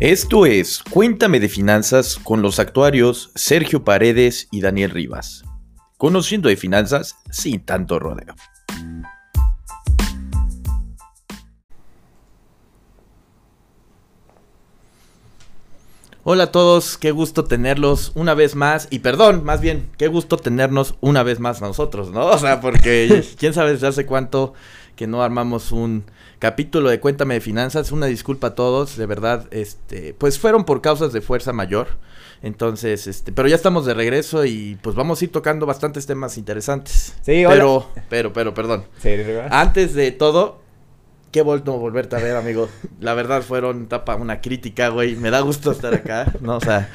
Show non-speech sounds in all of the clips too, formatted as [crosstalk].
Esto es Cuéntame de Finanzas con los actuarios Sergio Paredes y Daniel Rivas. Conociendo de finanzas sin tanto rodeo. Hola a todos, qué gusto tenerlos una vez más. Y perdón, más bien, qué gusto tenernos una vez más nosotros, ¿no? O sea, porque [laughs] quién sabe desde hace cuánto que no armamos un capítulo de Cuéntame de Finanzas. Una disculpa a todos, de verdad, este, pues fueron por causas de fuerza mayor. Entonces, este, pero ya estamos de regreso y pues vamos a ir tocando bastantes temas interesantes. Sí, hola. Pero, pero, pero, perdón. Sí, Antes de todo, qué vuelto volverte a ver, amigo. La verdad fueron tapa una crítica, güey. Me da gusto estar acá, ¿no? O sea,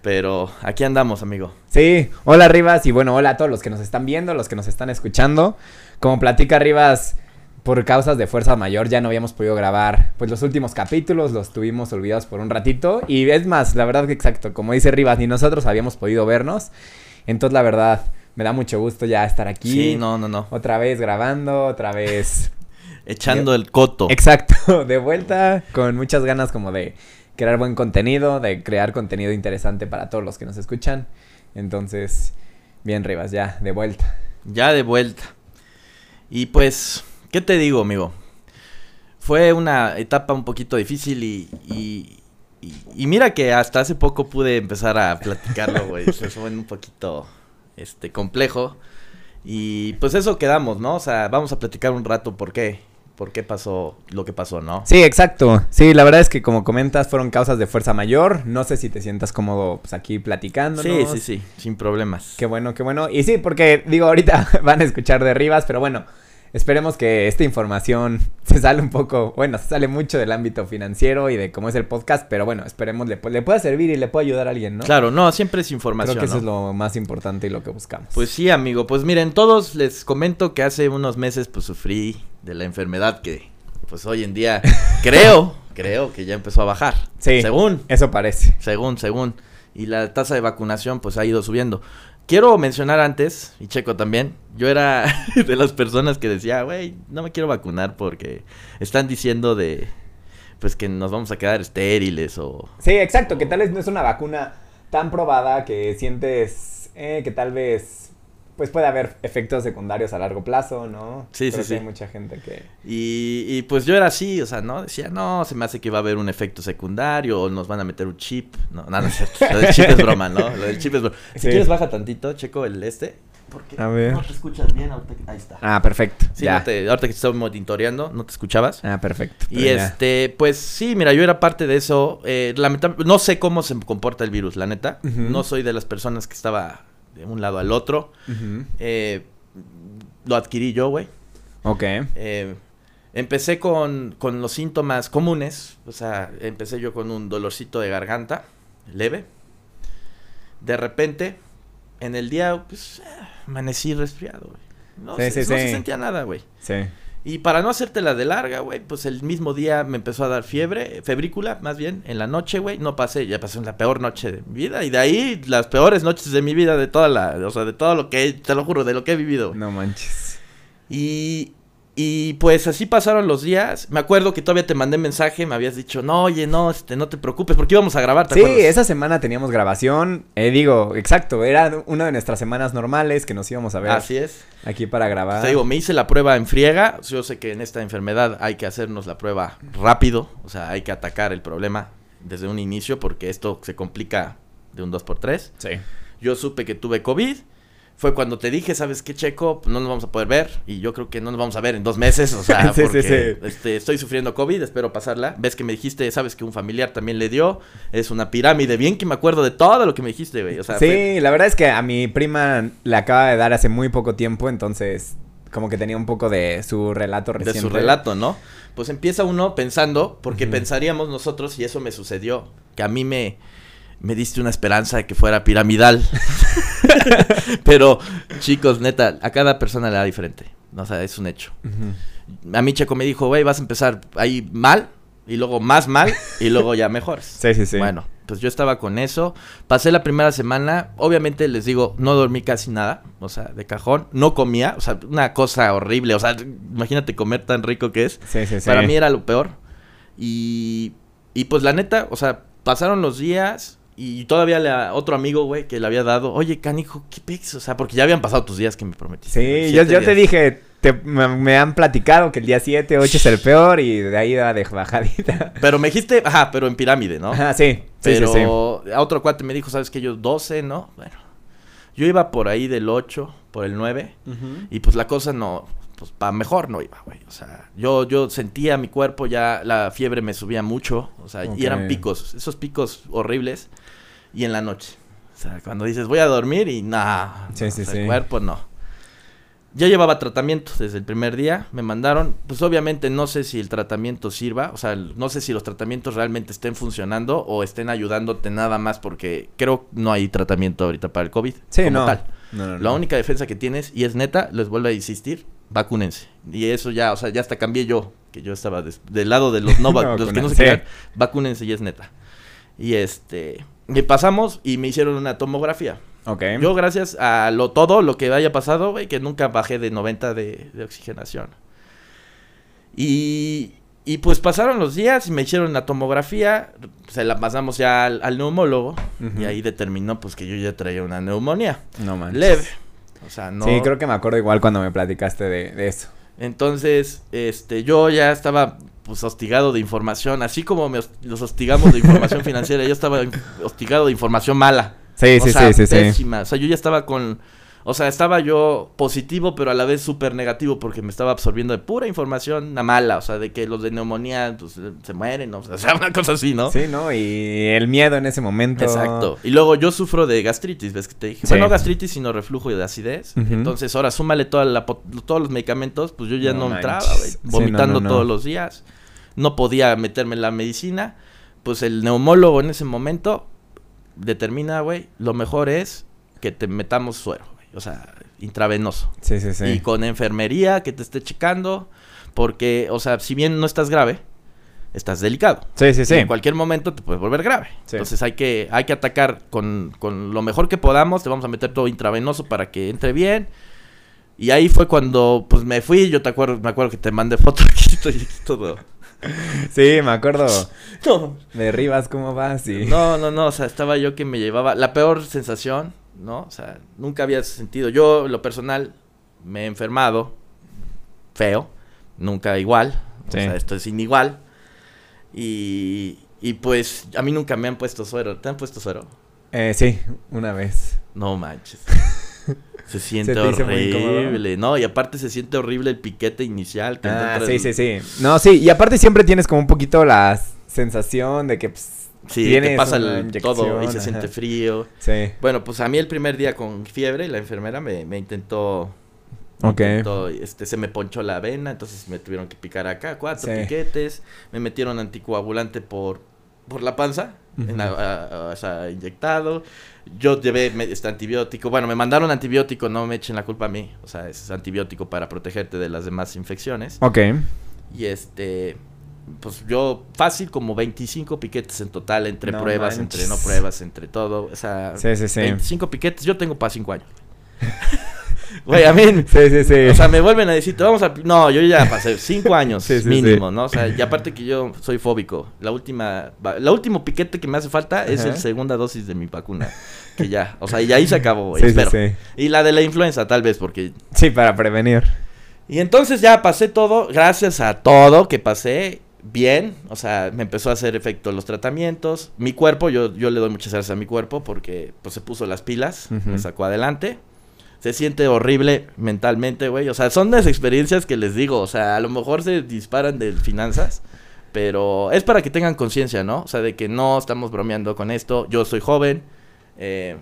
pero aquí andamos, amigo. Sí, hola Rivas y bueno, hola a todos los que nos están viendo, los que nos están escuchando. Como platica Rivas, por causas de fuerza mayor ya no habíamos podido grabar pues los últimos capítulos, los tuvimos olvidados por un ratito y es más, la verdad que exacto, como dice Rivas, ni nosotros habíamos podido vernos. Entonces, la verdad, me da mucho gusto ya estar aquí. Sí, no, no, no. Otra vez grabando, otra vez [laughs] echando el coto. Exacto, [laughs] de vuelta con muchas ganas como de crear buen contenido, de crear contenido interesante para todos los que nos escuchan. Entonces, bien Rivas, ya de vuelta. Ya de vuelta. Y pues, ¿qué te digo, amigo? Fue una etapa un poquito difícil y, y, y, mira que hasta hace poco pude empezar a platicarlo, güey. [laughs] fue un poquito este complejo. Y pues eso quedamos, ¿no? O sea, vamos a platicar un rato por qué por qué pasó lo que pasó, ¿no? Sí, exacto. Sí, la verdad es que como comentas, fueron causas de fuerza mayor. No sé si te sientas cómodo pues, aquí platicando. Sí, sí, sí, sin problemas. Qué bueno, qué bueno. Y sí, porque digo, ahorita [laughs] van a escuchar de Rivas, pero bueno, Esperemos que esta información [laughs] se sale un poco, bueno, se sale mucho del ámbito financiero y de cómo es el podcast, pero bueno, esperemos le, le pueda servir y le pueda ayudar a alguien, ¿no? Claro, no, siempre es información. Creo que eso es lo más importante y lo que buscamos. Pues sí, amigo, pues miren, todos les comento que hace unos meses pues sufrí de la enfermedad que pues hoy en día [laughs] creo, creo que ya empezó a bajar. Sí. Según. Eso parece. Según, según. Y la tasa de vacunación pues ha ido subiendo. Quiero mencionar antes, y Checo también, yo era [laughs] de las personas que decía, güey, no me quiero vacunar porque están diciendo de, pues que nos vamos a quedar estériles o... Sí, exacto, que tal vez no es una vacuna tan probada que sientes eh, que tal vez pues puede haber efectos secundarios a largo plazo, ¿no? Sí, sí, sí. Hay mucha gente que... Y, y, pues yo era así, o sea, ¿no? Decía, no, se me hace que va a haber un efecto secundario o nos van a meter un chip. No, no, no es cierto. Lo del chip es broma, ¿no? Lo del chip es broma. Si quieres baja tantito, checo el este. Porque a ver. no te escuchas bien, ahorita, ahí está. Ah, perfecto. Sí, ya. te, ahorita que te estamos monitoreando, no te escuchabas. Ah, perfecto. Y este, pues sí, mira, yo era parte de eso. Eh, lamentablemente, no sé cómo se comporta el virus, la neta. No soy de las personas que estaba de un lado al otro. eh, lo adquirí yo, güey. Ok. Eh, empecé con, con, los síntomas comunes. O sea, empecé yo con un dolorcito de garganta leve. De repente, en el día, pues, amanecí resfriado, güey. No, sí, se, sí, no sí. se sentía nada, güey. Sí. Y para no hacerte la de larga, güey, pues el mismo día me empezó a dar fiebre, febrícula, más bien, en la noche, güey. No pasé, ya pasé la peor noche de mi vida. Y de ahí, las peores noches de mi vida, de toda la, o sea, de todo lo que, te lo juro, de lo que he vivido. No manches. Y, y pues así pasaron los días. Me acuerdo que todavía te mandé mensaje, me habías dicho, no, oye, no, este, no te preocupes, porque íbamos a grabar, ¿te sí, acuerdas? esa semana teníamos grabación. Eh, digo, exacto, era una de nuestras semanas normales que nos íbamos a ver. Así es. Aquí para grabar. Te digo, me hice la prueba en friega. Yo sé que en esta enfermedad hay que hacernos la prueba rápido. O sea, hay que atacar el problema desde un inicio porque esto se complica de un 2x3. Sí. Yo supe que tuve COVID. Fue cuando te dije, ¿sabes qué, Checo? No nos vamos a poder ver. Y yo creo que no nos vamos a ver en dos meses. O sea, [laughs] Sí, porque sí. Este, estoy sufriendo COVID, espero pasarla. Ves que me dijiste, ¿sabes que un familiar también le dio? Es una pirámide. Bien que me acuerdo de todo lo que me dijiste, güey. O sea, Sí, fue- la verdad es que a mi prima le acaba de dar hace muy poco tiempo, entonces como que tenía un poco de su relato de reciente. su relato, ¿no? Pues empieza uno pensando, porque pensaríamos nosotros, y eso me sucedió, que a mí me, me diste una esperanza de que fuera piramidal. [laughs] Pero, chicos, neta, a cada persona le da diferente. O sea, es un hecho. A mí Checo me dijo, güey, vas a empezar ahí mal, y luego más mal, y luego ya mejores. [laughs] Sí, sí, sí. Bueno, pues yo estaba con eso. Pasé la primera semana. Obviamente les digo, no dormí casi nada. O sea, de cajón. No comía. O sea, una cosa horrible. O sea, imagínate comer tan rico que es. Sí, sí, sí. Para mí era lo peor. Y Y pues la neta, o sea, pasaron los días y todavía le, otro amigo, güey, que le había dado, oye, canijo, ¿qué pex? O sea, porque ya habían pasado tus días que me prometiste. Sí, yo, te dije, te- me, me han platicado que el día 7, 8 es el peor y de ahí va de bajadita. [laughs] Pero me dijiste, ajá, pero en pirámide, ¿no? Ajá, sí, sí, Pero sí, sí. a otro cuate me dijo, ¿sabes qué? Yo 12, ¿no? Bueno, yo iba por ahí del 8, por el 9, y pues la cosa no, pues para mejor no iba, güey. O sea, yo, yo sentía mi cuerpo ya, la fiebre me subía mucho, o sea, y eran picos, esos picos horribles, y en la noche. O sea, cuando dices voy a dormir y nada, Sí, sí, sí. el cuerpo no. Ya llevaba tratamiento desde el primer día, me mandaron, pues obviamente no sé si el tratamiento sirva, o sea, el- no sé si los tratamientos realmente estén funcionando o estén ayudándote nada más porque creo no hay tratamiento ahorita para el COVID Sí, como no. tal. No, no, La no. única defensa que tienes, y es neta, les vuelvo a insistir, vacúnense. Y eso ya, o sea, ya hasta cambié yo, que yo estaba del lado de los no, vac- [laughs] No los que no se querían, vacúnense y es neta. Y este, me pasamos y me hicieron una tomografía. Ok. Yo gracias a lo todo lo que haya pasado, güey, que nunca bajé de 90 de, de oxigenación. Y, y pues pasaron los días y me hicieron la tomografía, se la pasamos ya al, al neumólogo y ahí determinó pues que yo ya traía una neumonía No manches. leve. O sea, no. Sí, creo que me acuerdo igual cuando me platicaste de, de eso. Entonces, este, yo ya estaba pues hostigado de información, así como me los hostigamos de información [laughs] financiera, yo estaba hostigado de información mala. Sí, o sí, sea, sí, sí. O sea, yo ya estaba con, o sea, estaba yo positivo, pero a la vez súper negativo porque me estaba absorbiendo de pura información mala, o sea, de que los de neumonía pues, se mueren, [laughs] o sea, una cosa así, ¿no? Sí, ¿no? Y el miedo en ese momento. Exacto. Y luego yo sufro de gastritis, ¿ves que te dije? Sí. Bueno, no gastritis, sino reflujo y de acidez. Entonces, ahora súmale toda la todos los medicamentos, pues yo ya No no, entraba, güey. Sí, Vomitando no, no. todos los días. No podía meterme en la medicina. Pues el neumólogo en ese momento determina, güey, lo mejor es que te metamos suero, güey. O sea, intravenoso. Sí, sí, sí. Y con enfermería que te esté checando. Porque, o sea, si bien no estás grave, estás delicado. Sí, sí, sí. Y en cualquier momento te puedes volver grave. Sí. Entonces hay que, hay que atacar con, con lo mejor que podamos. Te vamos a meter todo intravenoso para que entre bien. Y ahí fue cuando pues me fui. Yo te acuerdo, me acuerdo que te mandé foto [laughs] aquí, estoy todo. [laughs] Sí, me acuerdo No, [laughs] de Rivas, ¿cómo vas? Y... no, no, no. O sea, estaba yo que me llevaba la peor sensación, ¿no? O sea, nunca había sentido. Yo, lo personal, me he enfermado feo. Nunca igual. O sea, esto es inigual. Y, y pues a mí nunca me han puesto suero. ¿Te han puesto suero? Eh, sí, una vez. No manches. [laughs] Se siente muy horrible, ¿no? Y aparte se siente horrible el piquete inicial. Que Ah, sí, sí, sí. No, sí, y aparte siempre tienes como un poquito la sensación de que pues, Sí, tienes pasa el- todo y se siente frío. Sí. Bueno, pues a mí el primer día con fiebre, la enfermera me, me intentó... Ok. intentó, este, se me ponchó la vena, entonces me tuvieron que picar acá, cuatro Sí. piquetes. Me metieron anticoagulante por, por la panza, en la- Ujú. a- a- o sea, inyectado. Yo llevé este antibiótico. Bueno, me mandaron antibiótico, no me echen la culpa a mí. O sea, es antibiótico para protegerte de las demás infecciones. Ok. Y este, pues yo fácil como 25 piquetes en total, entre No pruebas, manches. entre no pruebas, entre todo. O sea, Sí, sí, sí. 25 piquetes, yo tengo para 5 años. [laughs] Güey, a mí, Sí, sí, sí. o sea, me vuelven a decir, te vamos a... No, yo ya pasé 5 años [laughs] Sí, sí, mínimo, sí. ¿no? O sea, y aparte que yo soy fóbico. La última, la último piquete que me hace falta es Ajá. el segunda dosis de mi vacuna. Que ya, o sea, y ahí se acabó, güey, [laughs] espero. Y la de la influenza, tal vez, porque Sí, para prevenir. y entonces ya pasé todo, gracias a todo que pasé bien, o sea, me empezó a hacer efecto los tratamientos. Mi cuerpo, yo, yo le doy muchas gracias a mi cuerpo porque pues se puso las pilas, Ujú. me sacó adelante. Se siente horrible mentalmente, güey. O sea, son las experiencias que les digo. O sea, a lo mejor se disparan de finanzas. Pero es para que tengan conciencia, ¿no? O sea, de que no estamos bromeando con esto. Yo soy joven. eh,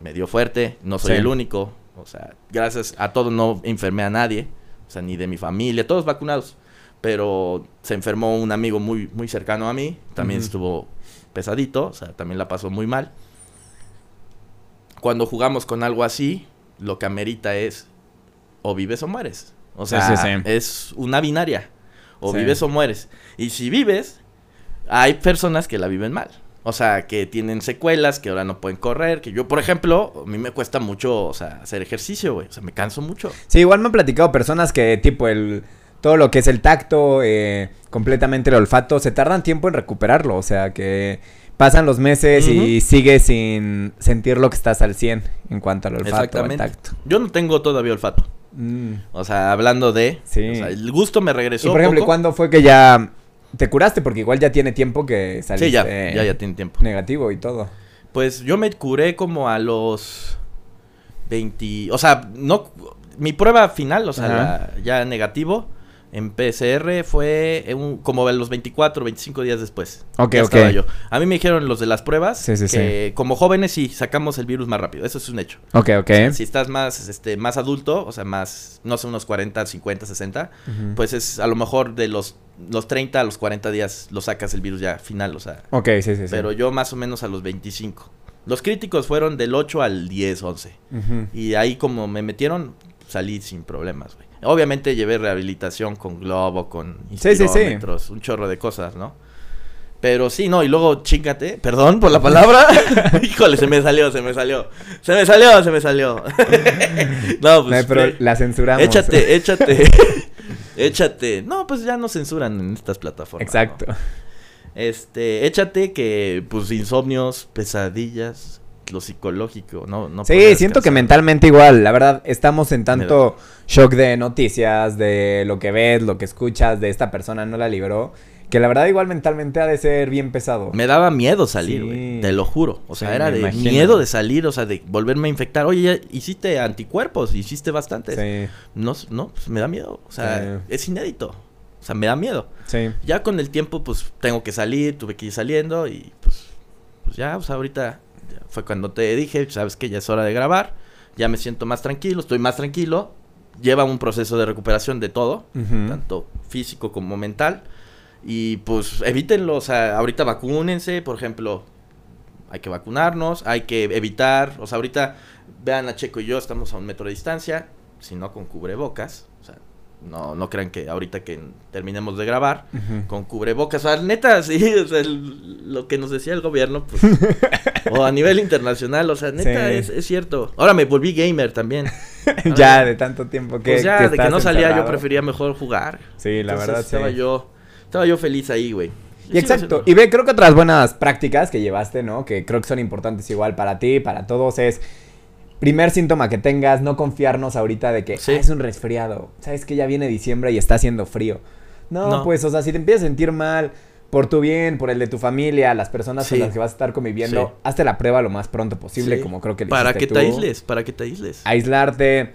me dio fuerte. No soy Sí. el único. O sea, gracias a todo no enfermé a nadie. O sea, ni de mi familia. Todos vacunados. Pero se enfermó un amigo muy, muy cercano a mí. También estuvo pesadito. O sea, también la pasó muy mal. Cuando jugamos con algo así, lo que amerita es o vives o mueres. O sea, sí, sí. es una binaria. O vives o mueres. Y si vives, hay personas que la viven mal. O sea, que tienen secuelas, que ahora no pueden correr. Que yo, por ejemplo, a mí me cuesta mucho, o sea, hacer ejercicio, güey. O sea, me canso mucho. Sí, igual me han platicado personas que tipo el todo lo que es el tacto, eh, completamente el olfato, se tardan tiempo en recuperarlo. O sea que pasan los meses y sigues sin sentir lo que estás al 100 en cuanto al olfato, al tacto. Yo no tengo todavía olfato. Mm. O sea, hablando de... Sí. o sea, el gusto me Y regresó por ejemplo, poco. ¿cuándo fue que ya te curaste? Porque igual ya tiene tiempo que saliste Sí, ya, ya, ya tiene tiempo. negativo y todo. Pues yo me curé como a los 20, o sea, no mi prueba final, o sea, la- ya negativo en PCR fue un- como los 24, 25 días después. Ok, Ya ok. estaba yo. A mí me dijeron los de las pruebas Sí, sí, que como jóvenes sí sacamos el virus más rápido, eso es un hecho. Ok, ok. Si estás más este más adulto, o sea, más no sé, unos 40, 50, 60, Ujú. pues es a lo mejor de los los 30 a los 40 días lo sacas el virus ya final, o sea, Ok, sí, sí, sí. pero yo más o menos a los 25. Los críticos fueron del 8 al 10, 11. Ujú. Y ahí como me metieron, salí sin problemas, güey. Obviamente llevé rehabilitación con globo, con Sí, sí, un chorro de cosas, ¿no? Pero sí, no, y luego chingate, perdón por la palabra. [laughs] [laughs] Híjole, se me salió, se me salió. Se me salió, se me salió. no, [laughs] No, pues pero eh, la censuramos. échate, échate. échate. No, pues ya no censuran en estas plataformas. ¿no? Exacto. Este, échate que, pues, insomnios, pesadillas, lo psicológico, no, no Sí, siento que mentalmente igual, la verdad, estamos en tanto shock de noticias, de lo que ves, lo que escuchas, de esta persona no la libró, que la verdad igual mentalmente ha de ser bien pesado. Me daba miedo salir, Sí. güey, te lo juro. O sea, Sí, era de imagino. miedo de salir, o sea, de volverme a infectar. Oye, ya hiciste anticuerpos, hiciste bastantes. Sí, No, no, pues me da miedo. O sea, es inédito. O sea, me da miedo. sí. Ya con el tiempo, pues tengo que salir, tuve que ir saliendo y pues, pues ya, o sea, ahorita fue cuando te dije, sabes que ya es hora de grabar, ya me siento más tranquilo, estoy más tranquilo, lleva un proceso de recuperación de todo, tanto físico como mental, y pues evítenlo, o sea, ahorita vacúnense, por ejemplo, hay que vacunarnos, hay que evitar, o sea, ahorita vean a Checo y yo estamos a un metro de distancia, si no con cubrebocas, o sea, no, no crean que ahorita que terminemos de grabar, con cubrebocas. O sea, neta, [laughs] sí, o sea, el- lo que nos decía el gobierno, pues. [laughs] o a nivel internacional, o sea, neta, Sí. es, es cierto. Ahora me volví gamer también. [laughs] ya, de tanto tiempo que. pues ya, que de que no salía, yo prefería mejor jugar. Sí, la Entonces, verdad, estaba sí. yo, estaba yo feliz ahí, güey. Y exacto. Y ve, creo que otras buenas prácticas que llevaste, ¿no? Que creo que son importantes igual para ti, para todos, es. Primer síntoma que tengas, no confiarnos ahorita de que Sí. "Ah, es un resfriado. Sabes que ya viene diciembre y está haciendo frío. No, No. pues, o sea, si te empiezas a sentir mal por tu bien, por el de tu familia, las personas con las que vas a estar conviviendo, Sí. hazte la prueba lo más pronto posible, como creo que le Para que tú. te aísles, para que te aísles. aislarte.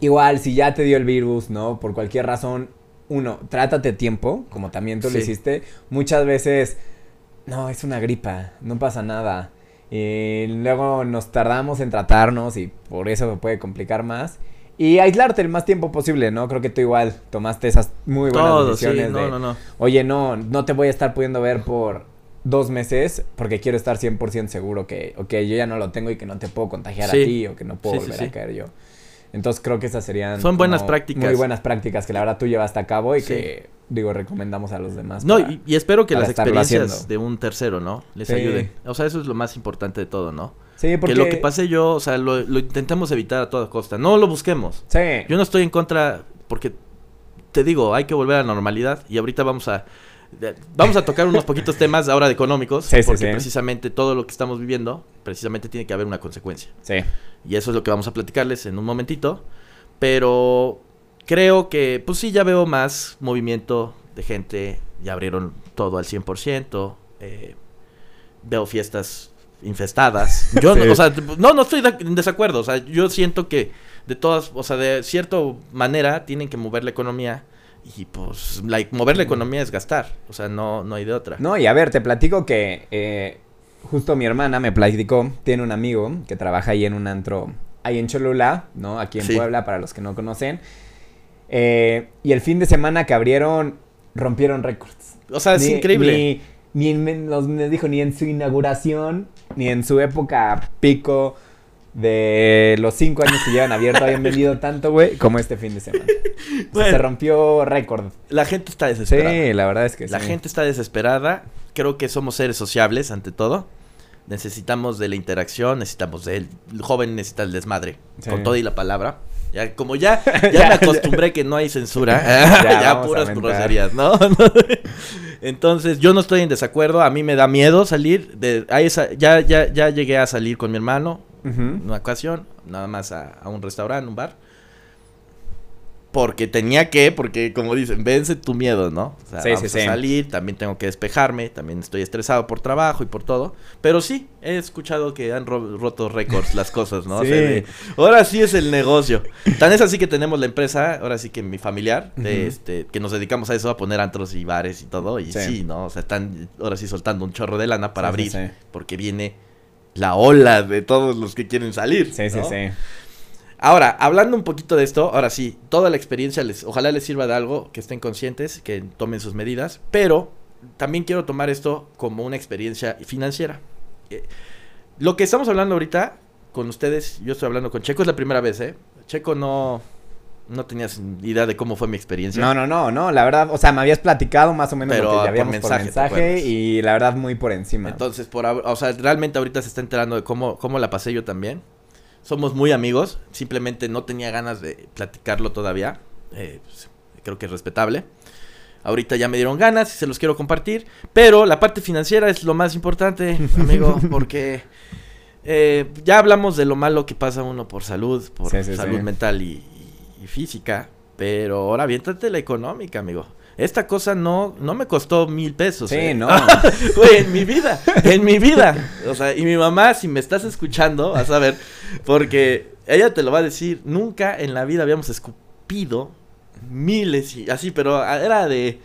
Igual, si ya te dio el virus, ¿no? Por cualquier razón, uno, trátate a tiempo, como también tú lo hiciste. Muchas veces, no, es una gripa, no pasa nada. Y luego nos tardamos en tratarnos y por eso puede complicar más. Y aislarte el más tiempo posible, ¿no? Creo que tú igual tomaste esas muy buenas Todo, sí, decisiones no, de, no, no. oye, no, no te voy a estar pudiendo ver por dos meses porque quiero estar 100% seguro que, ok, yo ya no lo tengo y que no te puedo contagiar Sí. a ti o que no puedo Sí, volver a caer yo. Entonces creo que esas serían Son buenas prácticas. Muy buenas prácticas que la verdad tú llevaste a cabo y Sí. que, digo, recomendamos a los demás. No, para- y, y espero que las experiencias de un tercero, ¿no? Les Sí. ayuden. O sea, eso es lo más importante de todo, ¿no? Sí, porque... Que lo que pase yo, o sea, lo, lo intentemos evitar a toda costa. No lo busquemos. Sí. Yo no estoy en contra, porque te digo, hay que volver a la normalidad y ahorita vamos a vamos a tocar unos poquitos temas ahora de económicos, Sí, sí, porque sí. precisamente todo lo que estamos viviendo, precisamente tiene que haber una consecuencia. Sí. Y eso es lo que vamos a platicarles en un momentito, pero creo que pues sí ya veo más movimiento de gente, ya abrieron todo al 100%, eh, veo fiestas infestadas. Yo, no, Sí. o sea, no, no estoy de- en desacuerdo. O sea, yo siento que de todas, o sea, de cierta manera tienen que mover la economía. Y pues, la, mover la economía es gastar. O sea, no, no hay de otra. No, y a ver, te platico que eh, justo mi hermana me platicó, tiene un amigo que trabaja ahí en un antro, ahí en Cholula, ¿no? Aquí en Sí. Puebla, para los que no conocen. Eh, y el fin de semana que abrieron, rompieron récords. O sea, es Ni- increíble. Ni, ni en, nos dijo, ni en su inauguración, ni en su época pico de los cinco años que llevan abierto habían vendido [laughs] tanto, güey, como este fin de semana. O sea, Bueno. Se rompió récord. La gente está desesperada. Sí, la verdad es que La sí. gente está desesperada. Creo que somos seres sociables ante todo. Necesitamos de la interacción, necesitamos del el joven necesita el desmadre, Sí. con todo y la palabra. Ya, como ya, [laughs] ya, Ya, me acostumbré que no hay censura, [laughs] Ya, ya, puras groserías, ¿no? Entonces, yo no estoy en desacuerdo, a mí me da miedo salir, de, a esa, ya, ya, ya llegué a salir con mi hermano, Ujú. una ocasión, nada más a, a un restaurante, un bar. Porque tenía que, porque como dicen, vence tu miedo, ¿no? O sea, Sí, vamos sí, a sí. salir, también tengo que despejarme, también estoy estresado por trabajo y por todo. Pero sí, he escuchado que han ro- roto récords las cosas, ¿no? O sea, Sí. de, ahora sí es el negocio. Tan es así que tenemos la empresa, ahora sí que mi familiar, de este, que nos dedicamos a eso, a poner antros y bares y todo. Y Sí. ¿no? O sea, están ahora sí soltando un chorro de lana para abrir, porque viene la ola de todos los que quieren salir. Sí, sí, sí. Ahora, hablando un poquito de esto, ahora sí, toda la experiencia les, ojalá les sirva de algo, que estén conscientes, que tomen sus medidas, pero también quiero tomar esto como una experiencia financiera. Eh, lo que estamos hablando ahorita con ustedes, yo estoy hablando con Checo, es la primera vez, ¿eh? Checo no, no tenías idea de cómo fue mi experiencia. No, no, no, no, la verdad, o sea, me habías platicado más o menos Pero lo que ya habíamos por mensaje, ¿te mensaje, y la verdad muy por encima. Entonces, por, o sea, realmente ahorita se está enterando de cómo, cómo la pasé yo también. Somos muy amigos, simplemente no tenía ganas de platicarlo todavía. eh, pues, creo que es respetable. Ahorita ya me dieron ganas y se los quiero compartir. Pero la parte financiera es lo más importante, [laughs] amigo, porque eh, ya hablamos de lo malo que pasa uno por salud, por Sí, sí, salud sí. mental y, y- física. Pero ahora aviéntate la económica, amigo. Esta cosa no, no me costó mil pesos. Sí, eh. no. [laughs] Güey, en mi vida, en mi vida. O sea, y mi mamá, si me estás escuchando, vas a ver, porque ella te lo va a decir, nunca en la vida habíamos escupido miles y así, pero era de,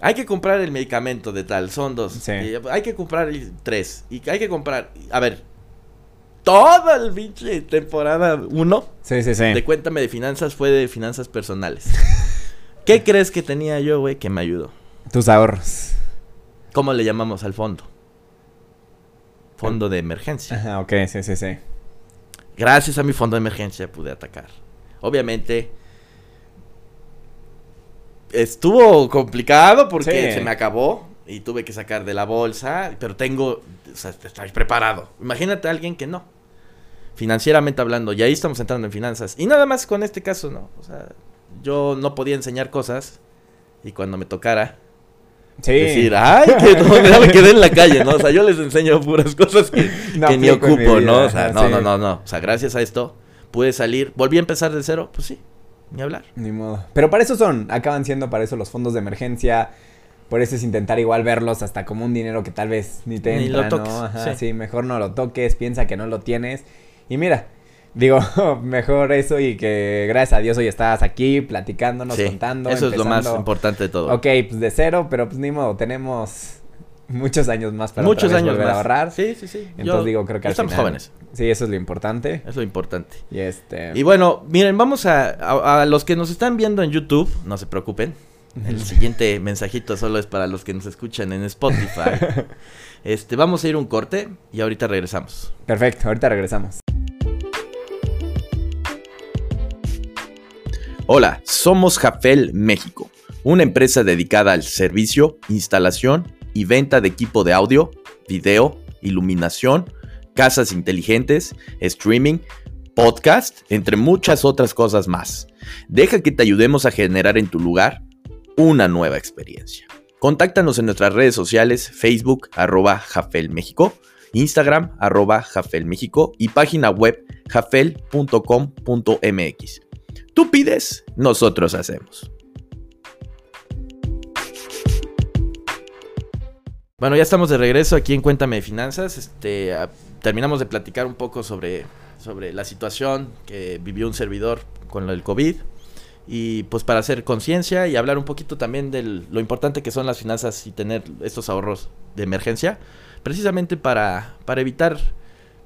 hay que comprar el medicamento de tal, son dos, Sí. y hay que comprar tres, y hay que comprar, a ver, toda el pinche temporada uno Sí, sí, sí. de Cuéntame de Finanzas fue de finanzas personales. [laughs] ¿Qué crees que tenía yo, güey, que me ayudó? Tus ahorros. ¿Cómo le llamamos al fondo? Fondo de emergencia. Ajá, ok, sí, sí, sí. Gracias a mi fondo de emergencia pude atacar. Obviamente estuvo complicado porque Sí. se me acabó y tuve que sacar de la bolsa, pero tengo, o sea, estoy preparado. Imagínate a alguien que no. Financieramente hablando, y ahí estamos entrando en finanzas. Y nada más con este caso, ¿no? O sea, yo no podía enseñar cosas y cuando me tocara Sí. decir, ay, que no, me quedé en la calle, ¿no? O sea, yo les enseño puras cosas que, No que ni ocupo, ¿no? O sea, no, sí. no, no, no. O sea, gracias a esto pude salir. ¿Volví a empezar de cero? Pues sí, ni hablar. Ni modo. Pero para eso son, acaban siendo para eso los fondos de emergencia. Por eso es intentar igual verlos hasta como un dinero que tal vez ni te Ni entra, lo toques, ¿no? Ajá, sí. sí. mejor no lo toques, piensa que no lo tienes. Y mira, digo, [laughs] mejor eso y que gracias a Dios hoy estás aquí platicándonos, Sí, contando. eso es lo más importante de todo. Ok, pues de cero, pero pues ni modo, tenemos muchos años más para Muchos años volver más. a ahorrar. Sí, sí, sí. Entonces Yo- digo, creo que al estamos final- jóvenes. Sí, eso es lo importante. Es lo importante. Y este... Y bueno, miren, vamos a, a, a los que nos están viendo en YouTube, no se preocupen. El [laughs] siguiente mensajito solo es para los que nos escuchan en Spotify. [laughs] Este, vamos a ir un corte y ahorita regresamos. Perfecto, ahorita regresamos. Hola, somos Jafel México, una empresa dedicada al servicio, instalación y venta de equipo de audio, video, iluminación, casas inteligentes, streaming, podcast, entre muchas otras cosas más. Deja que te ayudemos a generar en tu lugar una nueva experiencia. Contáctanos en nuestras redes sociales, Facebook, arroba Jafel México, Instagram, arroba Jafel México y página web jafel.com.mx. Tú pides, nosotros hacemos. Bueno, ya estamos de regreso aquí en Cuéntame de Finanzas. Este, ah, terminamos de platicar un poco sobre, sobre la situación que vivió un servidor con del COVID. Y pues para hacer conciencia y hablar un poquito también de lo importante que son las finanzas y tener estos ahorros de emergencia. Precisamente para, para evitar,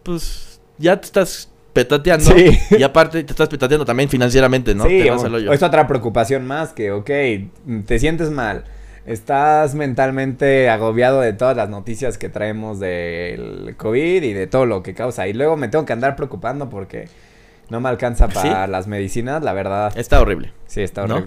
pues ya estás petateando. Sí. Y aparte te estás petateando también financieramente, ¿no? Sí, Te vas o- al hoyo. es otra preocupación más que, ok, te sientes mal, estás mentalmente agobiado de todas las noticias que traemos del COVID y de todo lo que causa. Y luego me tengo que andar preocupando porque no me alcanza para las medicinas, la verdad. Está horrible. Sí, está ¿no?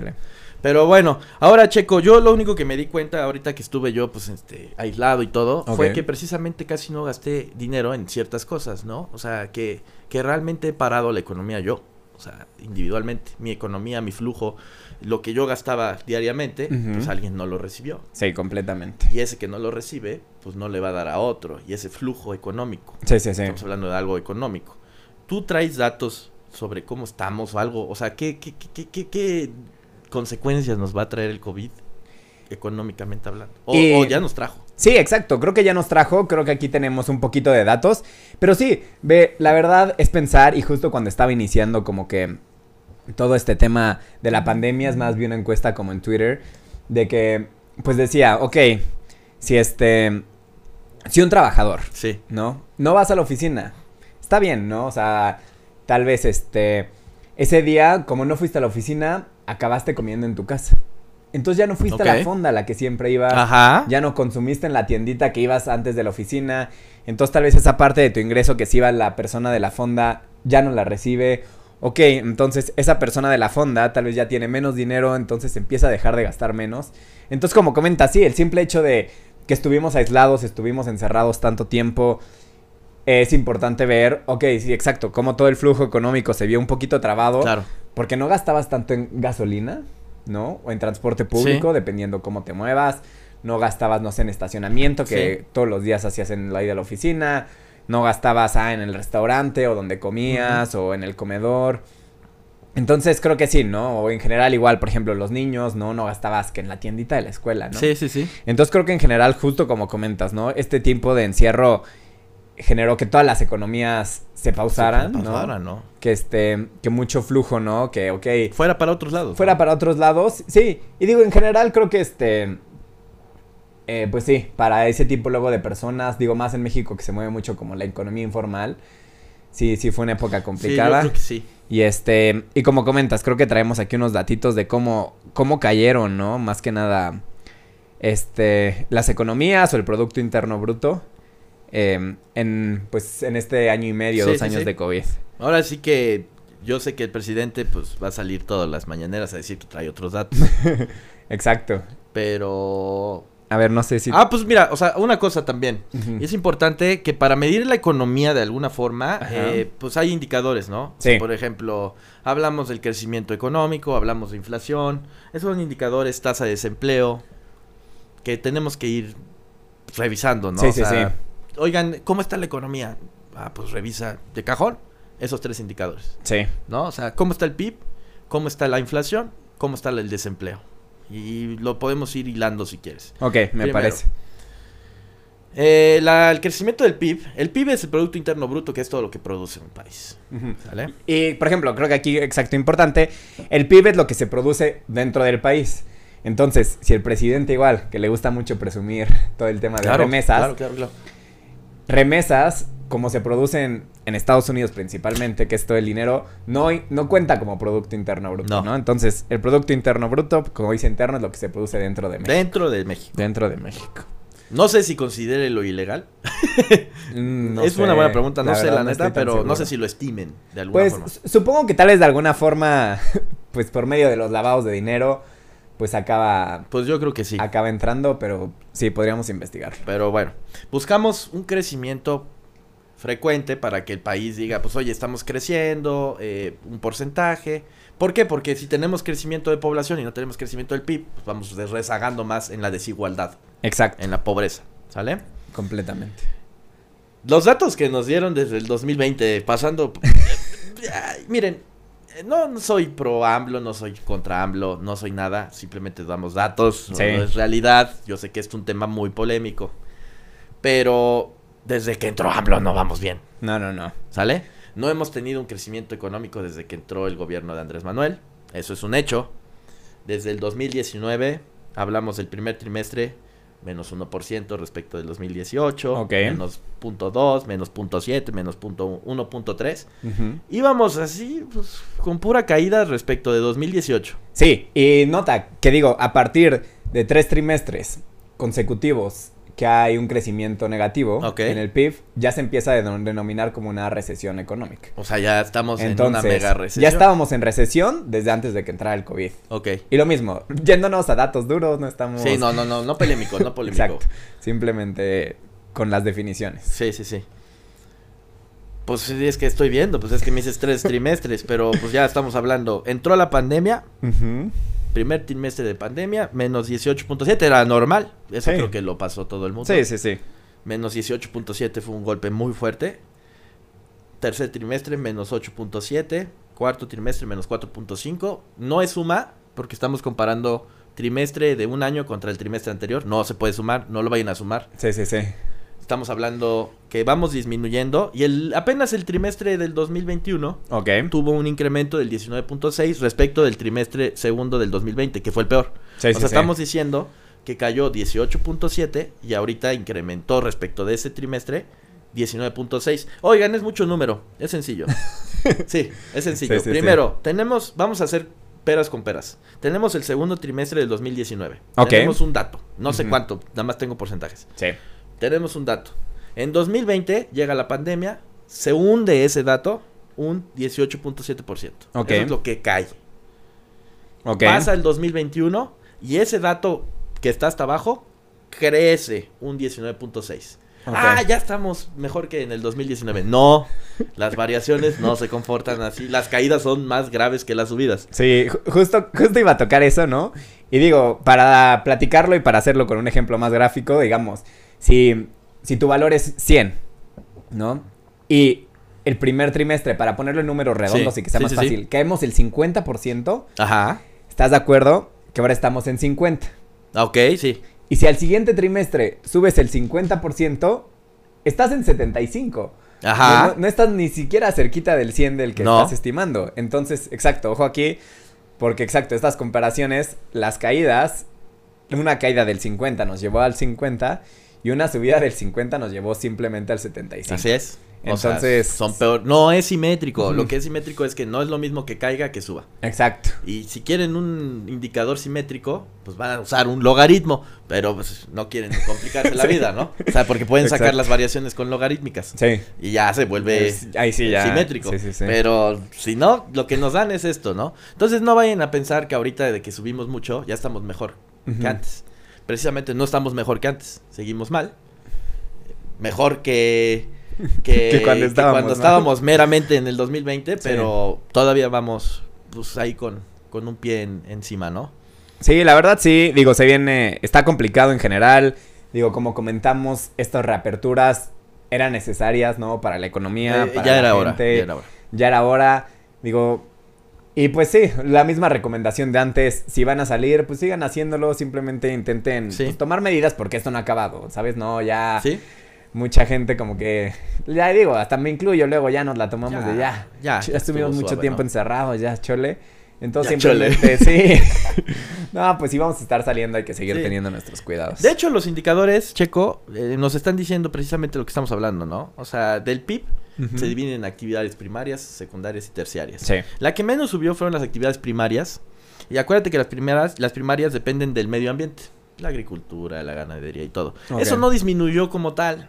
Pero bueno, ahora Checo, yo lo único que me di cuenta ahorita que estuve yo pues este aislado y todo, fue que precisamente casi no gasté dinero en ciertas cosas, ¿no? O sea, que, que realmente he parado la economía yo. O sea, individualmente. Mi economía, mi flujo, lo que yo gastaba diariamente, pues alguien no lo recibió. Sí, completamente. Y ese que no lo recibe, pues no le va a dar a otro. Y ese flujo económico. Sí, sí, sí. Estamos hablando de algo económico. ¿Tú traes datos sobre cómo estamos o algo? O sea, ¿qué, qué, qué, qué, qué- qué consecuencias nos va a traer el COVID económicamente hablando? O, Y- o ya nos trajo. Sí, exacto. Creo que ya nos trajo. Creo que aquí tenemos un poquito de datos. Pero sí, ve, la verdad es pensar, y justo cuando estaba iniciando como que todo este tema de la pandemia, es más bien una encuesta como en Twitter, de que, pues decía, ok, si este, si un trabajador, Sí. ¿no? No vas a la oficina. Está bien, ¿no? O sea, tal vez este, ese día, como no fuiste a la oficina, acabaste comiendo en tu casa. Entonces ya no fuiste a la fonda a la que siempre ibas. Ajá. Ya no consumiste en la tiendita que ibas antes de la oficina. Entonces tal vez esa parte de tu ingreso que se iba la persona de la fonda ya no la recibe. Ok, entonces esa persona de la fonda tal vez ya tiene menos dinero, entonces empieza a dejar de gastar menos. Entonces como comenta, sí, el simple hecho de que estuvimos aislados, estuvimos encerrados tanto tiempo, es importante ver, ok, sí, exacto, como todo el flujo económico se vio un poquito trabado. Claro. Porque no gastabas tanto en gasolina, ¿no? O en transporte público, Sí. dependiendo cómo te muevas. No gastabas, no sé, en estacionamiento, que Sí. todos los días hacías en la ida a la oficina. No gastabas ah, en el restaurante o donde comías o en el comedor. Entonces creo que sí, ¿no? O en general igual, por ejemplo, los niños, ¿no? No gastabas que en la tiendita de la escuela, ¿no? Sí, sí, sí. Entonces creo que en general, justo como comentas, ¿no? Este tiempo de encierro generó que todas las economías se pausaran, Sí, ¿no? pausaran, ¿no? Que este, que mucho flujo, ¿no? Que, ok, Fuera para otros lados. fuera ¿no? para otros lados. Sí, y digo, en general creo que este... eh, pues sí, para ese tipo luego de personas, digo más en México que se mueve mucho como la economía informal. Sí, sí fue una época Sí, yo complicada. creo que sí. Y este, y como comentas, creo que traemos aquí unos datitos de cómo, cómo cayeron, ¿no? Más que nada, este, las economías o el Producto Interno Bruto eh, en, pues, en este año y medio, Sí, dos sí, años sí. de COVID. Ahora sí que yo sé que el presidente pues va a salir todas las mañaneras a decir que trae otros datos. [laughs] Exacto. pero... A ver, no sé si... Ah, pues mira, o sea, una cosa también. Es importante que para medir la economía de alguna forma, eh, pues hay indicadores, ¿no? Sí. Por ejemplo, hablamos del crecimiento económico, hablamos de inflación. Esos son indicadores, tasa de desempleo, que tenemos que ir revisando, ¿no? Sí, O sí, sea, sí. Oigan, ¿cómo está la economía? Ah, pues revisa de cajón esos tres indicadores, Sí. ¿no? O sea, ¿cómo está el PIB? ¿Cómo está la inflación? ¿Cómo está el desempleo? Y lo podemos ir hilando si quieres. Ok, me Primero. parece. Eh, la- el crecimiento del PIB, el PIB es el Producto Interno Bruto, que es todo lo que produce un país. ¿Sale? Y, por ejemplo, creo que aquí, exacto, importante, el PIB es lo que se produce dentro del país. Entonces, si el presidente igual, que le gusta mucho presumir todo el tema de remesas, Claro, claro, claro. Remesas, como se producen en Estados Unidos principalmente, que es todo el dinero, no, no cuenta como Producto Interno Bruto, No. ¿no? Entonces, el Producto Interno Bruto, como dice interno, es lo que se produce dentro de México. Dentro de México. dentro de México. No sé si considere lo ilegal. Mm, no es sé, una buena pregunta, no sé la no neta, pero no sé si lo estimen de alguna Pues forma. supongo que tal vez de alguna forma, [laughs] pues por medio de los lavados de dinero, pues acaba, Pues yo creo que sí. acaba entrando, pero sí, podríamos investigar. Pero bueno, buscamos un crecimiento frecuente para que el país diga, pues oye, estamos creciendo, eh, un porcentaje. ¿Por qué? Porque si tenemos crecimiento de población y no tenemos crecimiento del PIB, pues vamos rezagando más en la desigualdad, Exacto, en la pobreza. ¿Sale? completamente. Los datos que nos dieron desde el 2020, pasando... [laughs] Miren, eh, no, no soy pro AMLO, no soy contra AMLO, no soy nada, simplemente damos datos, no es realidad. Yo sé que es un tema muy polémico, pero desde que entró AMLO no vamos bien, No, no, no. ¿sale? No hemos tenido un crecimiento económico desde que entró el gobierno de Andrés Manuel, eso es un hecho. Desde el 2019, hablamos del primer trimestre, menos 1% respecto del 2018, Ok. menos .2, menos .7, menos punto 1.3. Ujú. Íbamos así, pues, con pura caída respecto de 2018. Sí, y nota que digo, a partir de tres trimestres consecutivos que hay un crecimiento negativo en el PIB, ya se empieza a denom- denominar como una recesión económica. O sea, ya estamos en Entonces, una mega recesión. ya estábamos en recesión desde antes de que entrara el COVID. Ok. Y lo mismo, yéndonos a datos duros, no estamos... Sí, no, no, no, no polémico, no polémico. [laughs] Exacto, simplemente con las definiciones. Sí, sí, sí. Pues sí, es que estoy viendo, pues es que me dices tres [laughs] trimestres, pero pues ya estamos hablando. Entró la pandemia. Primer trimestre de pandemia, menos 18.7, era normal. Eso Sí. creo que lo pasó todo el mundo. Sí, sí, sí. Menos 18.7 fue un golpe muy fuerte. Tercer trimestre, menos 8.7. Cuarto trimestre, menos 4.5. No es suma, porque estamos comparando trimestre de un año contra el trimestre anterior. No se puede sumar, no lo vayan a sumar. Sí, sí, sí. Estamos hablando que vamos disminuyendo. Y el, apenas el trimestre del 2021 Ok. tuvo un incremento del 19.6 respecto del trimestre segundo del 2020, que fue el peor. Sí, o sí, sea, sí. estamos diciendo que cayó 18.7 y ahorita incrementó respecto de ese trimestre 19.6. Oigan, es mucho número, es sencillo. [laughs] sí, es sencillo. Sí, sí, Primero, tenemos, vamos a hacer peras con peras. Tenemos el segundo trimestre del 2019. Ok. Tenemos un dato, no sé cuánto, nada más tengo porcentajes. Sí. Tenemos un dato. En 2020 llega la pandemia, se hunde ese dato un 18.7%. Ok. Eso es lo que cae. Ok. Pasa el 2021 y ese dato que está hasta abajo crece un 19.6. Ok. Ah, ya estamos mejor que en el 2019. No, las variaciones no se comportan así. Las caídas son más graves que las subidas. Sí, ju- justo, justo iba a tocar eso, ¿no? Y digo, para platicarlo y para hacerlo con un ejemplo más gráfico, digamos, si, si tu valor es 100, ¿no? Y el primer trimestre, para ponerlo en números redondos Sí, y que sea sí, más sí, fácil, caemos el 50%, Ajá. ¿estás de acuerdo? Que ahora estamos en 50. Ah, Ok, sí. Y si al siguiente trimestre subes el 50%, estás en 75. Ajá. No, no estás ni siquiera cerquita del 100 del que No. estás estimando. Entonces, exacto, ojo aquí, porque exacto, estas comparaciones, las caídas, una caída del 50 nos llevó al 50 y una subida del 50 nos llevó simplemente al 75. Así es. O sea, Entonces- son peor. No es simétrico. Lo que es simétrico es que no es lo mismo que caiga que suba. Exacto. Y si quieren un indicador simétrico, pues van a usar un logaritmo, pero pues no quieren complicarse la [laughs] vida, ¿no? O sea, porque pueden sacar las variaciones con logarítmicas. Sí. Y ya se vuelve Es- ahí sí ya. simétrico. Sí, sí, sí. Pero si no, lo que nos dan es esto, ¿no? Entonces no vayan a pensar que ahorita de que subimos mucho, ya estamos mejor que antes. Precisamente no estamos mejor que antes, seguimos mal. Mejor que, que, [laughs] Que cuando que estábamos, cuando ¿no? estábamos meramente en el 2020, Sí. pero todavía vamos pues ahí con, con un pie en- encima, ¿no? Sí, la verdad sí, digo, se viene, está complicado en general, digo, como comentamos, estas reaperturas eran necesarias, ¿no? Para la economía, Eh, para ya la era hora, gente, ya era hora. ya era hora, digo, y pues sí, la misma recomendación de antes, si van a salir, pues sigan haciéndolo, simplemente intenten Sí. pues, tomar medidas porque esto no ha acabado, ¿sabes? No, ya ¿Sí? mucha gente como que, ya digo, hasta me incluyo, luego ya nos la tomamos Ya, de ya, ya, ya, estuvimos mucho suave, tiempo ¿no? encerrados, ya, chole. Entonces Ya, chole. simplemente, sí. [laughs] no, pues si vamos a estar saliendo hay que seguir Sí. teniendo nuestros cuidados. De hecho, los indicadores, Checo, eh, nos están diciendo precisamente lo que estamos hablando, ¿no? O sea, del PIB se dividen en actividades primarias, secundarias y terciarias. Sí. La que menos subió fueron las actividades primarias. Y acuérdate que las primeras, las primarias dependen del medio ambiente, la agricultura, la ganadería y todo. Eso no disminuyó como tal.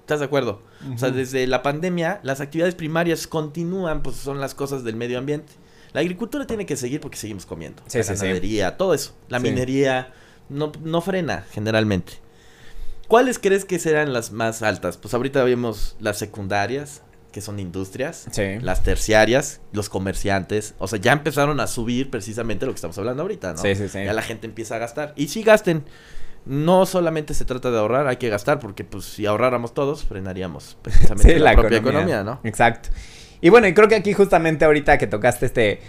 ¿Estás de acuerdo? O sea, desde la pandemia, las actividades primarias continúan, pues son las cosas del medio ambiente. La agricultura tiene que seguir porque seguimos comiendo. Sí, la sí, sí. ganadería, todo eso. La minería no, no frena generalmente. ¿Cuáles crees que serán las más altas? Pues ahorita vemos las secundarias, que son industrias Sí. las terciarias, los comerciantes, o sea, ya empezaron a subir precisamente lo que estamos hablando ahorita, ¿no? Sí, sí, sí. Ya la gente empieza a gastar. Y sí gasten. No solamente se trata de ahorrar, hay que gastar, porque pues si ahorráramos todos, frenaríamos [laughs] precisamente Sí, la, la propia economía. economía, ¿no? Exacto. Y bueno, y creo que aquí justamente ahorita que tocaste este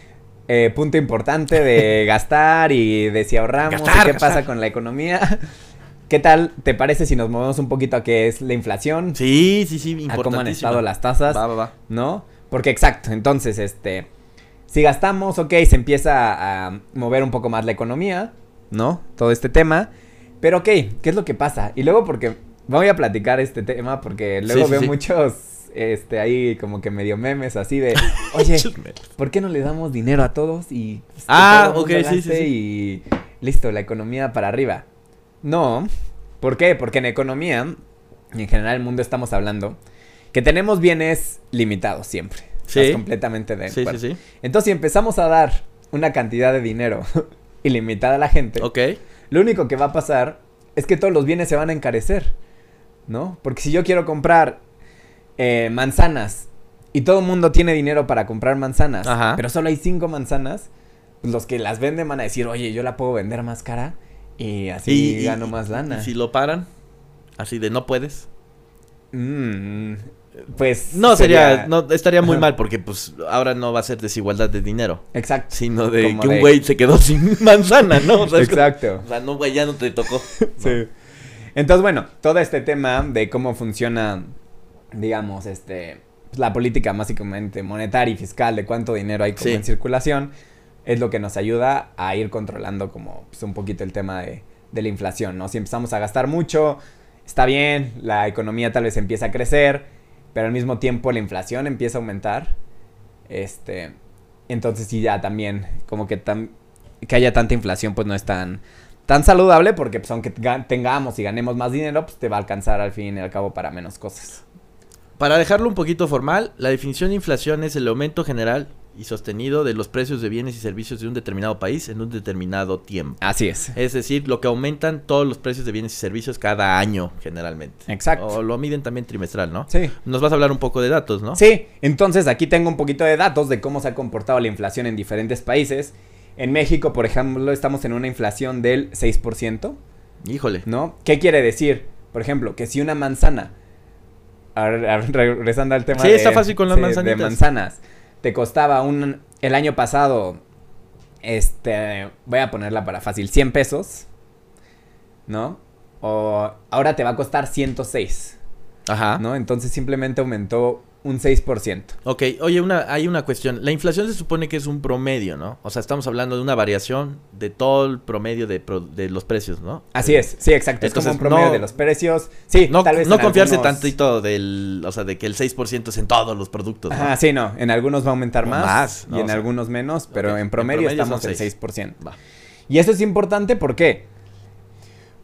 eh, punto importante de [laughs] gastar y de si ahorramos y qué gastar. pasa con la economía, [laughs] ¿qué tal te parece si nos movemos un poquito a qué es la inflación? Sí, sí, sí, a cómo han estado las tasas, Va, va, va. ¿no? Porque exacto, entonces, este, si gastamos, ok, se empieza a mover un poco más la economía, ¿no? Todo este tema, pero ok, ¿qué es lo que pasa? Y luego porque voy a platicar este tema porque luego Sí, sí, veo sí. muchos, este, ahí como que medio memes así de, [laughs] oye, ¿por qué no le damos dinero a todos y pues, que Ah, ok, sí, sí, y listo, la economía para arriba? No, ¿por qué? Porque en economía, y en general el mundo estamos hablando, que tenemos bienes limitados siempre. Sí. Estás completamente de Sí, sí, sí. Entonces, si empezamos a dar una cantidad de dinero [laughs] ilimitada a la gente, Ok. lo único que va a pasar es que todos los bienes se van a encarecer, ¿no? Porque si yo quiero comprar eh, manzanas y todo el mundo tiene dinero para comprar manzanas, Ajá. pero solo hay cinco manzanas, pues los que las venden van a decir, oye, yo la puedo vender más cara y así Y- gano y- más lana. y si lo paran, así de no puedes. Mm, pues. No, sería, no, estaría muy mal porque pues ahora no va a ser desigualdad de dinero, Exacto. sino de Como que un güey se quedó [laughs] sin manzana, ¿no? O sea, es como- Exacto. o sea, no, güey, ya no te tocó. [laughs] Sí. Entonces, bueno, todo este tema de cómo funciona, digamos, este, pues, la política básicamente monetaria y fiscal, de cuánto dinero hay como Sí. en circulación, es lo que nos ayuda a ir controlando como pues, un poquito el tema de, de la inflación, ¿no? Si empezamos a gastar mucho, está bien, la economía tal vez empieza a crecer, pero al mismo tiempo la inflación empieza a aumentar, este, entonces sí ya también como que tan, que haya tanta inflación pues no es tan tan saludable porque pues aunque ga- tengamos y ganemos más dinero pues te va a alcanzar al fin y al cabo para menos cosas. Para dejarlo un poquito formal, la definición de inflación es el aumento general y sostenido de los precios de bienes y servicios de un determinado país en un determinado tiempo. Así es. Es decir, lo que aumentan todos los precios de bienes y servicios cada año, generalmente. Exacto. O lo miden también trimestral, ¿no? Sí. Nos vas a hablar un poco de datos, ¿no? Sí, entonces aquí tengo un poquito de datos de cómo se ha comportado la inflación en diferentes países. En México, por ejemplo, estamos en una inflación del 6%, Híjole. ¿no? ¿Qué quiere decir? Por ejemplo, que si una manzana, a ver, a ver, regresando al tema Sí, de, está fácil con las sí, de manzanas, te costaba un, el año pasado, este, voy a ponerla para fácil, 100 pesos, ¿no? O ahora te va a costar 106, Ajá. ¿no? Entonces simplemente aumentó un 6%. Ok, oye, una, hay una cuestión. La inflación se supone que es un promedio, ¿no? O sea, estamos hablando de una variación de todo el promedio de, pro- de los precios, ¿no? Así es, sí, exacto. es Entonces, como un promedio no- de los precios. Sí, No, tal vez no confiarse algunos- tantito del, o sea, de que el 6% es en todos los productos, ¿no? Ajá, sí, no. En algunos va a aumentar más, más, y en sea, algunos menos, pero en en promedio, estamos en seis. 6%. Va. Y eso es importante, ¿por qué?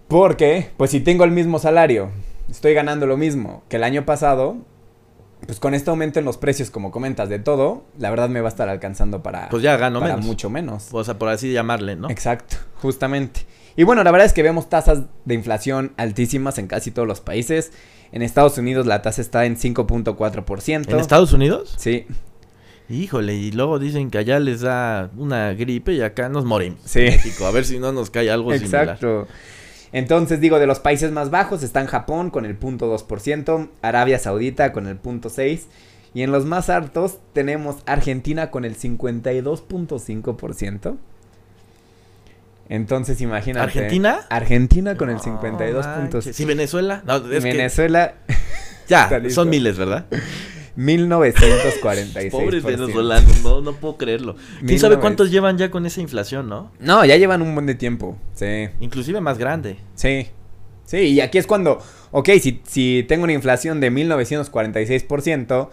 Porque, pues si tengo el mismo salario, estoy ganando lo mismo que el año pasado, pues con este aumento en los precios, como comentas, de todo, la verdad me va a estar alcanzando para, Pues ya gano para menos. mucho menos. O sea, por así llamarle, ¿no? Exacto, justamente. Y bueno, la verdad es que vemos tasas de inflación altísimas en casi todos los países. En Estados Unidos la tasa está en 5.4%. ¿En Estados Unidos? Sí, Híjole, y luego dicen que allá les da una gripe y acá nos morimos. Sí. México, a ver si no nos cae algo similar. exacto. Entonces digo, de los países más bajos están Japón con el 0.2%, Arabia Saudita con el 0.6%, y en los más altos tenemos Argentina con el 52.5%. Entonces imagínate. ¿Argentina? Argentina con el No 52.5%. manches. ¿Y Venezuela? No, es que Venezuela, ya, [laughs] está listo. son miles, ¿verdad? 1946. Pobres venezolanos, no, no puedo creerlo. ¿Quién sabe cuántos llevan ya con esa inflación, no? No, ya llevan un buen de tiempo. Sí. Inclusive más grande. Sí. Sí, y aquí es cuando, ok, si, si tengo una inflación de 1946%,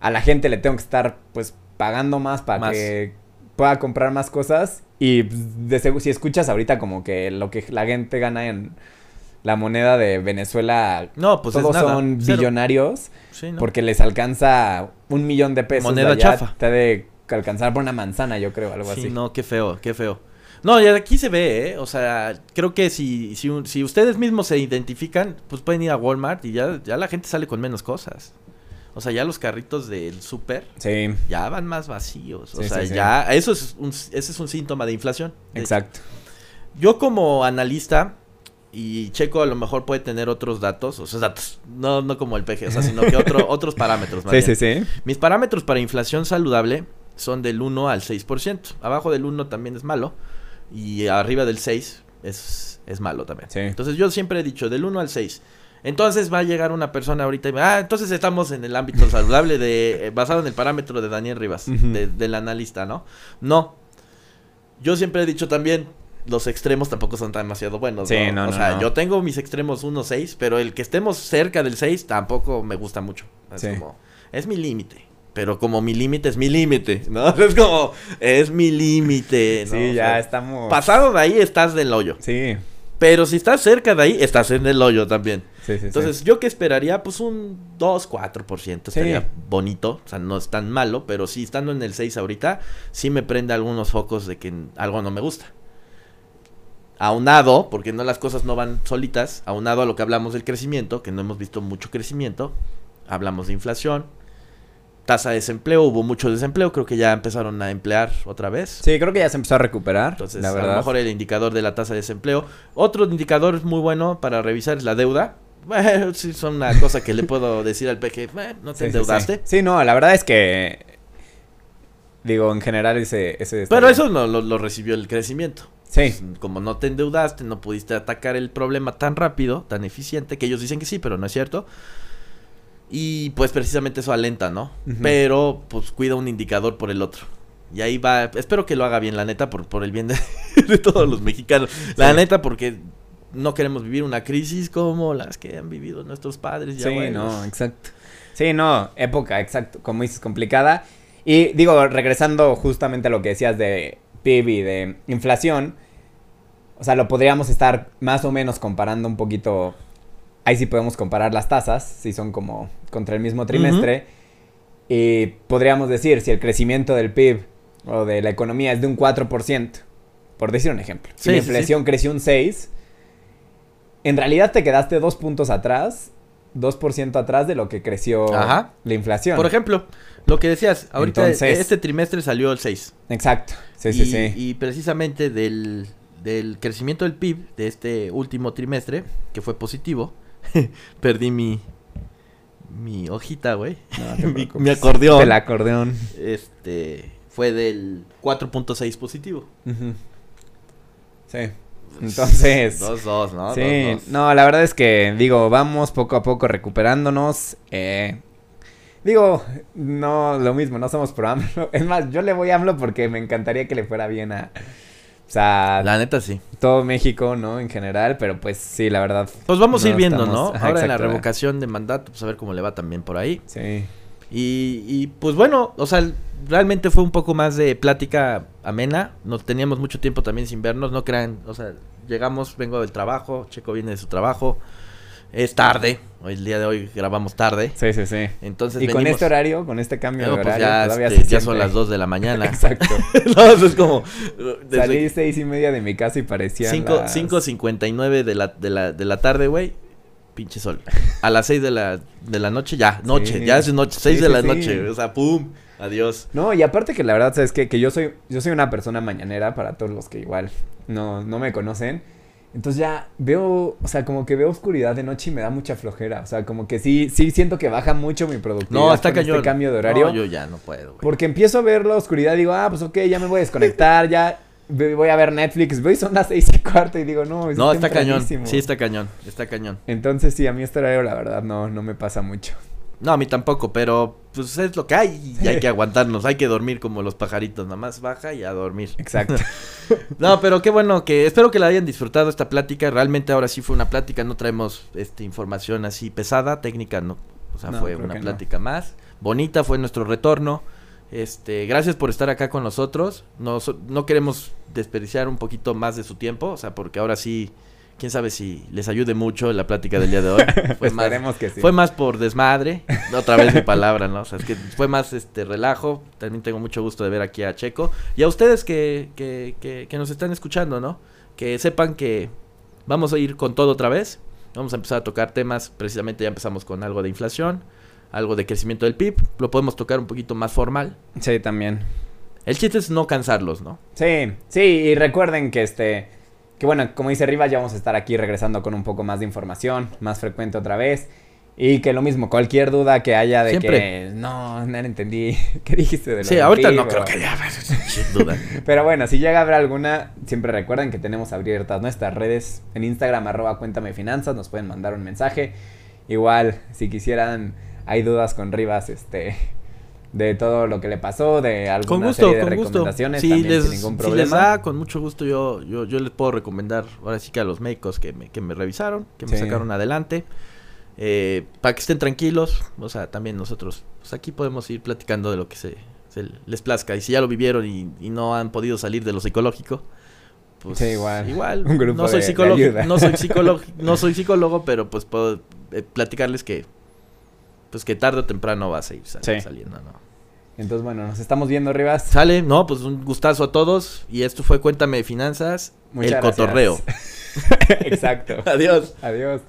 a la gente le tengo que estar pues pagando más para Más. que pueda comprar más cosas. Y pues, de si escuchas ahorita como que lo que la gente gana en la moneda de Venezuela, No, pues todos es nada. son cero. billonarios, Sí, ¿no? porque les alcanza un millón de pesos. Moneda allá, chafa. Te ha de alcanzar por una manzana, yo creo, algo Sí, así. no, qué feo, qué feo. No, ya de aquí se ve, ¿eh? O sea, creo que si, si, ustedes mismos se identifican, pues pueden ir a Walmart y ya, ya la gente sale con menos cosas. O sea, ya los carritos del súper Sí, ya van más vacíos. O Sí, sea, sí, ya, eso es un, ese es un síntoma de inflación. de hecho. exacto. Yo como analista, y Checo a lo mejor puede tener otros datos, o sea, datos, no, no como el PG, o sea, sino que otro, [laughs] otros parámetros. Sí, bien. sí, sí. Mis parámetros para inflación saludable son del 1 al 6%. Abajo del 1 también es malo. Y arriba del 6 es, es malo también. Sí. Entonces yo siempre he dicho del 1 al 6. Entonces va a llegar una persona ahorita y me ah, entonces estamos en el ámbito saludable de eh, basado en el parámetro de Daniel Rivas, de- del analista, ¿no? No. Yo siempre he dicho también, los extremos tampoco son demasiado buenos. Sí, ¿no? no, o sea, no. yo tengo mis extremos 1-6, pero el que estemos cerca del 6 tampoco me gusta mucho. Es Sí. como, es mi límite. Pero como mi límite es mi límite, [laughs] ¿no? Es como, es mi límite, ¿no? Sí, O ya sea, estamos. Pasado de ahí estás del hoyo. Sí, Pero si estás cerca de ahí, estás en el hoyo también. sí, sí. sí. Entonces, ¿yo qué esperaría? Pues un 2, 4%. Estaría bonito. O sea, no es tan malo. Pero sí, estando en el 6 ahorita, sí me prende algunos focos de que algo no me gusta. Aunado, porque no las cosas no van solitas, aunado a lo que hablamos del crecimiento, que no hemos visto mucho crecimiento, hablamos de inflación, tasa de desempleo, hubo mucho desempleo, creo que ya empezaron a emplear otra vez. Sí, creo que ya se empezó a recuperar. Entonces, la a lo mejor el indicador de la tasa de desempleo. Otro indicador muy bueno para revisar es la deuda. [laughs] Bueno, sí, son una cosa que le puedo decir al PG, "Bueno, no te Sí, endeudaste. Sí. Sí, no, la verdad es que. Digo, en general ese. ese Pero eso no lo, lo recibió el crecimiento. Sí. Pues, Como no te endeudaste, no pudiste atacar el problema tan rápido, tan eficiente, que ellos dicen que sí, pero no es cierto. Y pues precisamente eso alenta, ¿no? Pero pues cuida un indicador por el otro. Y ahí va, espero que lo haga bien, la neta, por, por el bien de, [laughs] de todos los mexicanos. La Sí. neta, porque no queremos vivir una crisis como las que han vivido nuestros padres. y Sí, abuelos. no, exacto. Sí, no, época, exacto, como dices, complicada. Y digo, regresando justamente a lo que decías de PIB y de inflación, o sea, lo podríamos estar más o menos comparando un poquito. Ahí sí podemos comparar las tasas, si son como contra el mismo trimestre. Y podríamos decir, si el crecimiento del PIB o de la economía es de un 4%, por decir un ejemplo. Si Sí, la sí, sí. inflación creció un 6%, en realidad te quedaste dos puntos atrás, 2% atrás de lo que creció Ajá. la inflación. Por ejemplo, lo que decías, ahorita Entonces- este trimestre salió el 6. Exacto. Sí, y, sí, sí. y precisamente del, del crecimiento del PIB de este último trimestre, que fue positivo, [laughs] perdí mi, mi hojita, güey. No [laughs] mi, acordeón. El acordeón. Este fue del 4.6 positivo. Ujú. Sí. Entonces. 2-2, ¿no? sí, 2-2. no, la verdad es que, digo, vamos poco a poco recuperándonos. Eh, digo, no, lo mismo, no somos pro AMLO. [laughs] Es más, yo le voy a AMLO porque me encantaría que le fuera bien a, o sea, La neta sí. todo México, ¿no? En general, pero pues sí, la verdad. Pues vamos a ir viendo, estamos- ¿no? ajá, Ahora en la revocación de mandato, pues a ver cómo le va también por ahí. Sí. Y, y pues bueno, o sea, realmente fue un poco más de plática amena. No teníamos mucho tiempo también sin vernos, no crean, o sea, llegamos, vengo del trabajo, Checo viene de su trabajo. Es tarde, hoy el día de hoy grabamos tarde. Sí, sí, sí. Entonces Y con este horario, con este cambio No, de pues horario, ya, todavía este, se ya son las 2 de la mañana. [laughs] [laughs] Exacto. no, eso es como desde Salí seis y media de mi casa y parecía. 5 5.59 de la, de la, de la tarde, güey. Pinche sol. A las 6 de la, de la noche, ya, noche, Sí. ya es noche, 6 Sí, de la sí. noche. O sea, pum, adiós. No, y aparte que la verdad, ¿sabes qué? Que yo soy, yo soy una persona mañanera para todos los que igual no, no me conocen. Entonces ya veo, o sea, como que veo oscuridad de noche y me da mucha flojera. O sea, como que sí, sí siento que baja mucho mi productividad No, con cañón. este cambio de horario. No, yo ya no puedo, güey. Porque empiezo a ver la oscuridad y digo, ah, pues ok, ya me voy a desconectar, ya voy a ver Netflix. Veo y son las seis y cuarto y digo, no, es No, está cañón. tempranísimo". Sí, está cañón. Está cañón. Entonces sí, a mí este horario la verdad no, no me pasa mucho. No, a mí tampoco, pero pues es lo que hay y hay que [laughs] aguantarnos. Hay que dormir como los pajaritos. Nada más baja y a dormir. Exacto. [laughs] No, pero qué bueno que espero que la hayan disfrutado esta plática. Realmente ahora sí fue una plática, no traemos este información así pesada, técnica no. O sea, No, fue una no. plática más. Bonita fue nuestro retorno. Este, gracias por estar acá con nosotros. No, no queremos desperdiciar un poquito más de su tiempo, o sea, porque ahora sí, quién sabe si les ayude mucho la plática del día de hoy. [laughs] Fue más, Esperemos que sí. fue más por desmadre, otra vez mi palabra, ¿no? O sea, es que fue más este relajo. También tengo mucho gusto de ver aquí a Checo. Y a ustedes que, que, que, que nos están escuchando, ¿no? Que sepan que vamos a ir con todo otra vez. Vamos a empezar a tocar temas, precisamente ya empezamos con algo de inflación, algo de crecimiento del PIB. Lo podemos tocar un poquito más formal. Sí, también. El chiste es no cansarlos, ¿no? Sí, sí, y recuerden que este, que bueno, como dice Rivas, ya vamos a estar aquí regresando con un poco más de información, más frecuente otra vez. Y que lo mismo, cualquier duda que haya de Siempre. que no, no entendí [laughs] qué dijiste de lo Sí, ahorita no creo que ya, sin duda. [laughs] Pero bueno, si llega a haber alguna, siempre recuerden que tenemos abiertas nuestras redes en Instagram, arroba cuéntame finanzas, nos pueden mandar un mensaje. Igual, si quisieran, hay dudas con Rivas, este, de todo lo que le pasó, de alguna Con gusto, serie de con gusto. recomendaciones, Si también les, sin ningún si problema. les da, con mucho gusto yo, yo, yo les puedo recomendar, ahora sí que a los médicos que me, que me revisaron, que me sacaron adelante, eh, para que estén tranquilos, o sea, también nosotros, pues aquí podemos ir platicando de lo que se, se les plazca, y si ya lo vivieron y, y no han podido salir de lo psicológico, pues Sí, igual. igual, [laughs] Un grupo no soy de- de psicólogo, ayuda. no soy psicólogo, [laughs] no soy psicólogo, pero pues puedo eh, platicarles que, pues que tarde o temprano vas a ir saliendo, ¿no? Entonces, bueno, nos estamos viendo, Rivas. Sale, no, pues un gustazo a todos. Y esto fue Cuéntame de Finanzas, Muchas el cotorreo. [laughs] Exacto. [laughs] Adiós. Adiós.